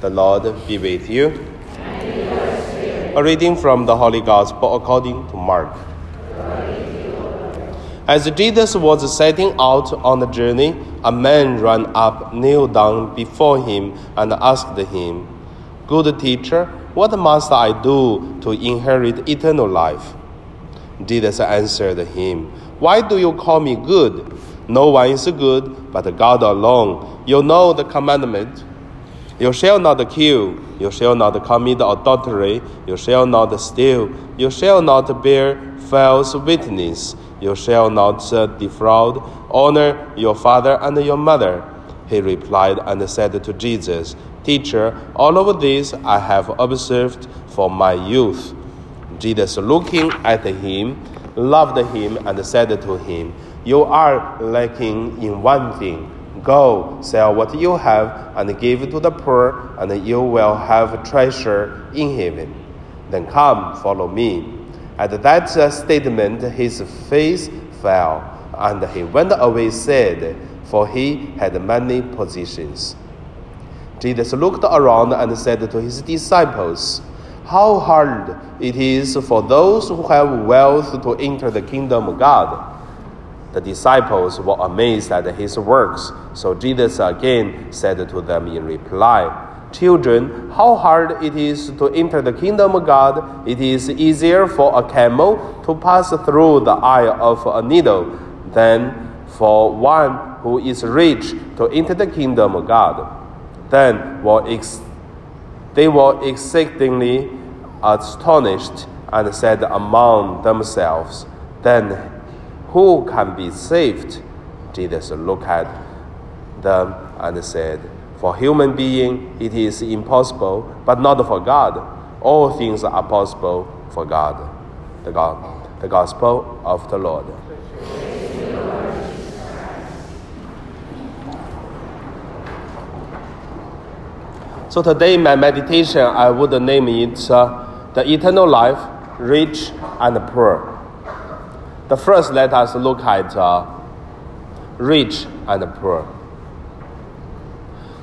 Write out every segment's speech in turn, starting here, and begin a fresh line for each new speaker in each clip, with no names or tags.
The Lord be with you. A reading from the Holy Gospel according to Mark. As Jesus was setting out on the journey, a man ran up, knelt down before him, and asked him, Good teacher, what must I do to inherit eternal life? Jesus answered him, Why do you call me good? No one is good but God alone. You know the commandment you shall not kill, you shall not commit adultery, you shall not steal, you shall not bear false witness, you shall not defraud, honor your father and your mother. He replied and said to Jesus, Teacher, all of this I have observed from my youth. Jesus, looking at him, loved him and said to him, You are lacking in one thing. Go, sell what you have, and give to the poor, and you will have treasure in heaven. Then come, follow me. At that statement, his face fell, and he went away sad, for he had many possessions. Jesus looked around and said to his disciples, How hard it is for those who have wealth to enter the kingdom of God. The disciples were amazed at his works. So Jesus again said to them in reply, Children, how hard it is to enter the kingdom of God. It is easier for a camel to pass through the eye of a needle than for one who is rich to enter the kingdom of God. Then were ex- they were exceedingly astonished and said among themselves, Then who can be saved? Jesus looked at them and said, For human being it is impossible, but not for God. All things are possible for God. The, God, the Gospel of the Lord. So today, my meditation, I would name it uh, The Eternal Life, Rich and Poor. The first, let us look at uh, rich and poor.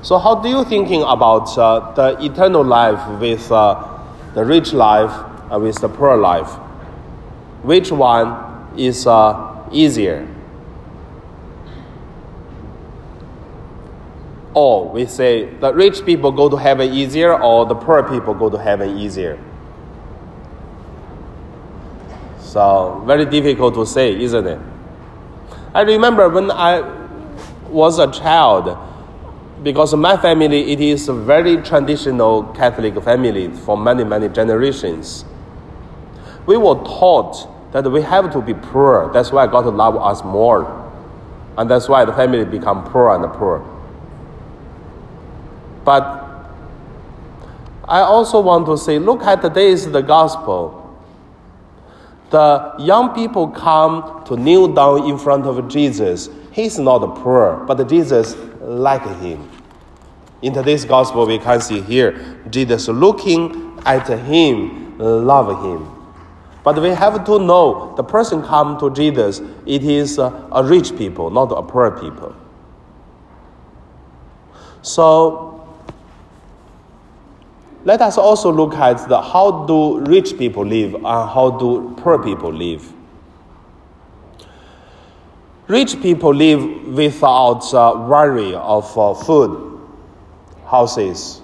So, how do you thinking about uh, the eternal life with uh, the rich life and with the poor life? Which one is uh, easier? Or we say the rich people go to heaven easier, or the poor people go to heaven easier? So, very difficult to say, isn't it? I remember when I was a child, because my family, it is a very traditional Catholic family for many, many generations. We were taught that we have to be poor. That's why God love us more. And that's why the family become poor and poor. But I also want to say, look at today's the gospel the young people come to kneel down in front of Jesus. He's not poor, but Jesus like him. In today's gospel, we can see here Jesus looking at him, love him. But we have to know the person come to Jesus, it is a rich people, not a poor people. So let us also look at the how do rich people live and how do poor people live. Rich people live without uh, worry of uh, food, houses,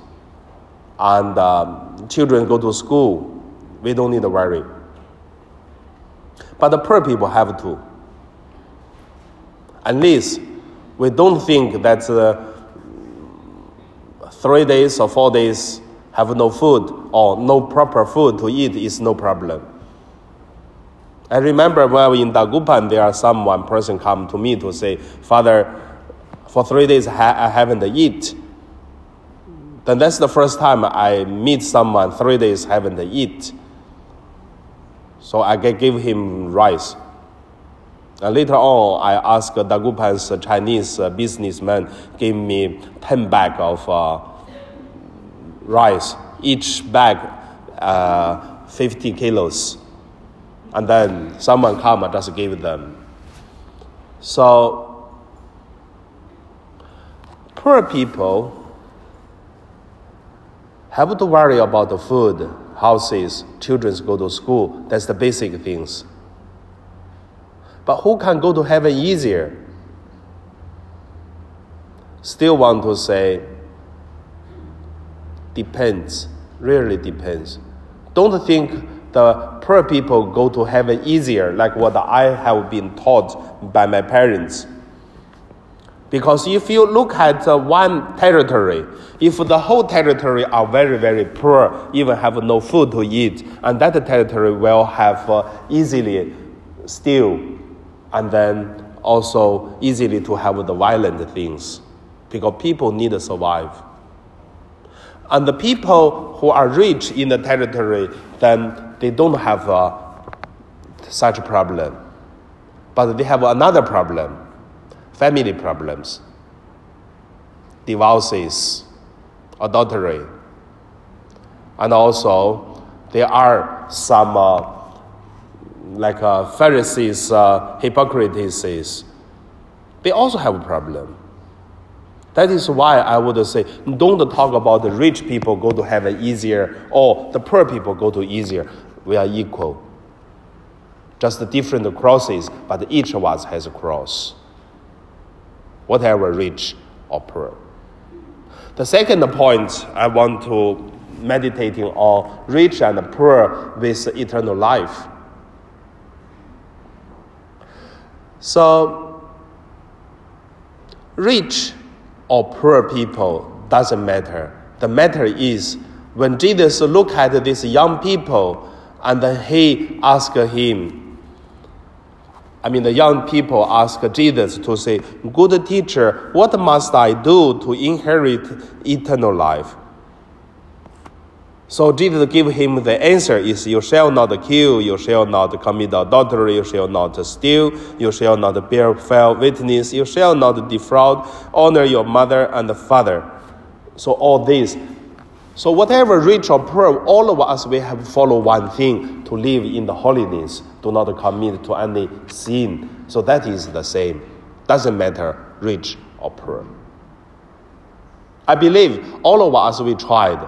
and um, children go to school. We don't need to worry. But the poor people have to. At least we don't think that uh, three days or four days have no food or no proper food to eat is no problem. I remember when in Dagupan, there are some one person come to me to say, Father, for three days I haven't eat. Then that's the first time I meet someone three days haven't eat. So I give him rice. And later on, I asked Dagupan's Chinese businessman give me 10 bag of uh, rice, each bag uh, 50 kilos. And then someone come and just give them. So, poor people, have to worry about the food, houses, children go to school. That's the basic things. But who can go to heaven easier? Still want to say, depends, really depends. Don't think the poor people go to heaven easier, like what I have been taught by my parents. Because if you look at one territory, if the whole territory are very, very poor, even have no food to eat, and that territory will have uh, easily steal, and then also easily to have the violent things, because people need to survive. And the people who are rich in the territory, then they don't have uh, such a problem, but they have another problem family problems, divorces, adultery, and also there are some uh, like uh, Pharisees, uh, Hippocrates, they also have a problem. That is why I would say don't talk about the rich people go to heaven easier or the poor people go to easier. We are equal. Just different crosses, but each of us has a cross whatever rich or poor. The second point I want to meditating on rich and poor with eternal life. So, rich or poor people doesn't matter. The matter is when Jesus looked at these young people and he asked him, I mean, the young people ask Jesus to say, Good teacher, what must I do to inherit eternal life? So Jesus gave him the answer is you shall not kill, you shall not commit adultery, you shall not steal, you shall not bear false witness, you shall not defraud, honor your mother and the father. So all this so, whatever rich or poor, all of us, we have follow one thing to live in the holiness, do not commit to any sin. So, that is the same. Doesn't matter, rich or poor. I believe all of us, we tried.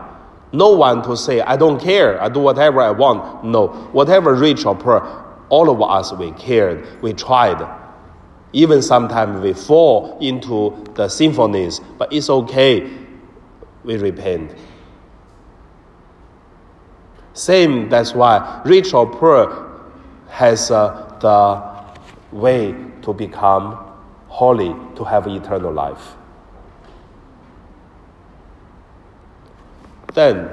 No one to say, I don't care, I do whatever I want. No, whatever rich or poor, all of us, we cared, we tried. Even sometimes we fall into the sinfulness, but it's okay, we repent. Same, that's why rich or poor has uh, the way to become holy, to have eternal life. Then,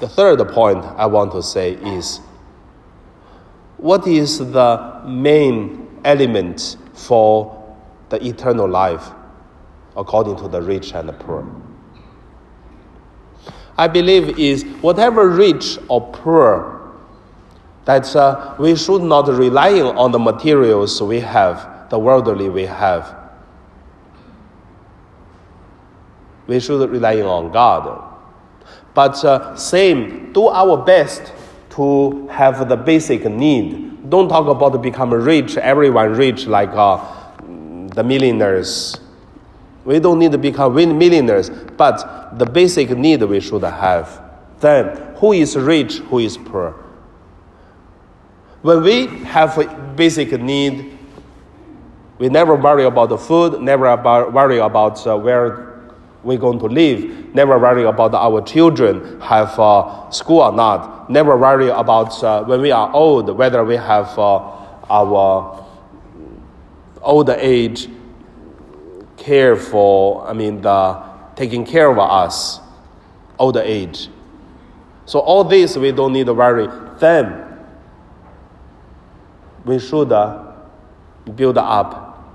the third point I want to say is what is the main element for the eternal life according to the rich and the poor? I believe is whatever rich or poor, that uh, we should not rely on the materials we have, the worldly we have. We should rely on God. But uh, same, do our best to have the basic need. Don't talk about become rich, everyone rich like uh, the millionaires we don't need to become millionaires, but the basic need we should have. Then, who is rich, who is poor? When we have a basic need, we never worry about the food, never about, worry about uh, where we're going to live, never worry about our children have uh, school or not, never worry about uh, when we are old, whether we have uh, our old age care for, I mean, the taking care of us, older age. So all this we don't need to worry. Then we should uh, build up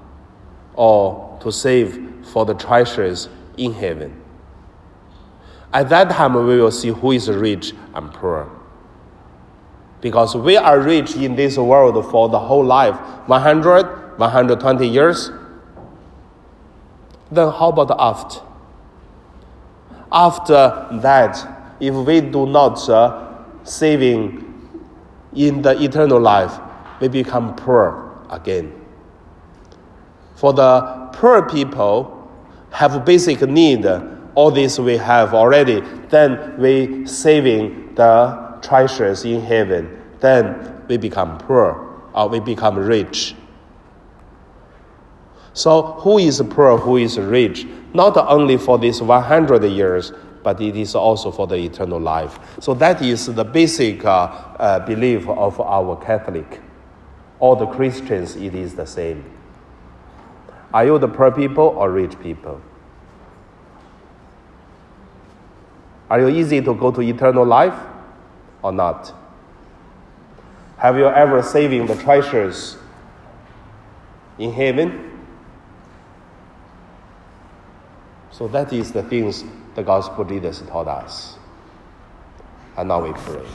or to save for the treasures in heaven. At that time, we will see who is rich and poor. Because we are rich in this world for the whole life 100, 120 years, then how about after? After that, if we do not uh, saving in the eternal life, we become poor again. For the poor people have basic need all this we have already, then we saving the treasures in heaven, then we become poor or we become rich. So, who is poor, who is rich? Not only for these 100 years, but it is also for the eternal life. So, that is the basic uh, uh, belief of our Catholic. All the Christians, it is the same. Are you the poor people or rich people? Are you easy to go to eternal life or not? Have you ever saving the treasures in heaven? So that is the things the gospel leaders taught us. And now we pray.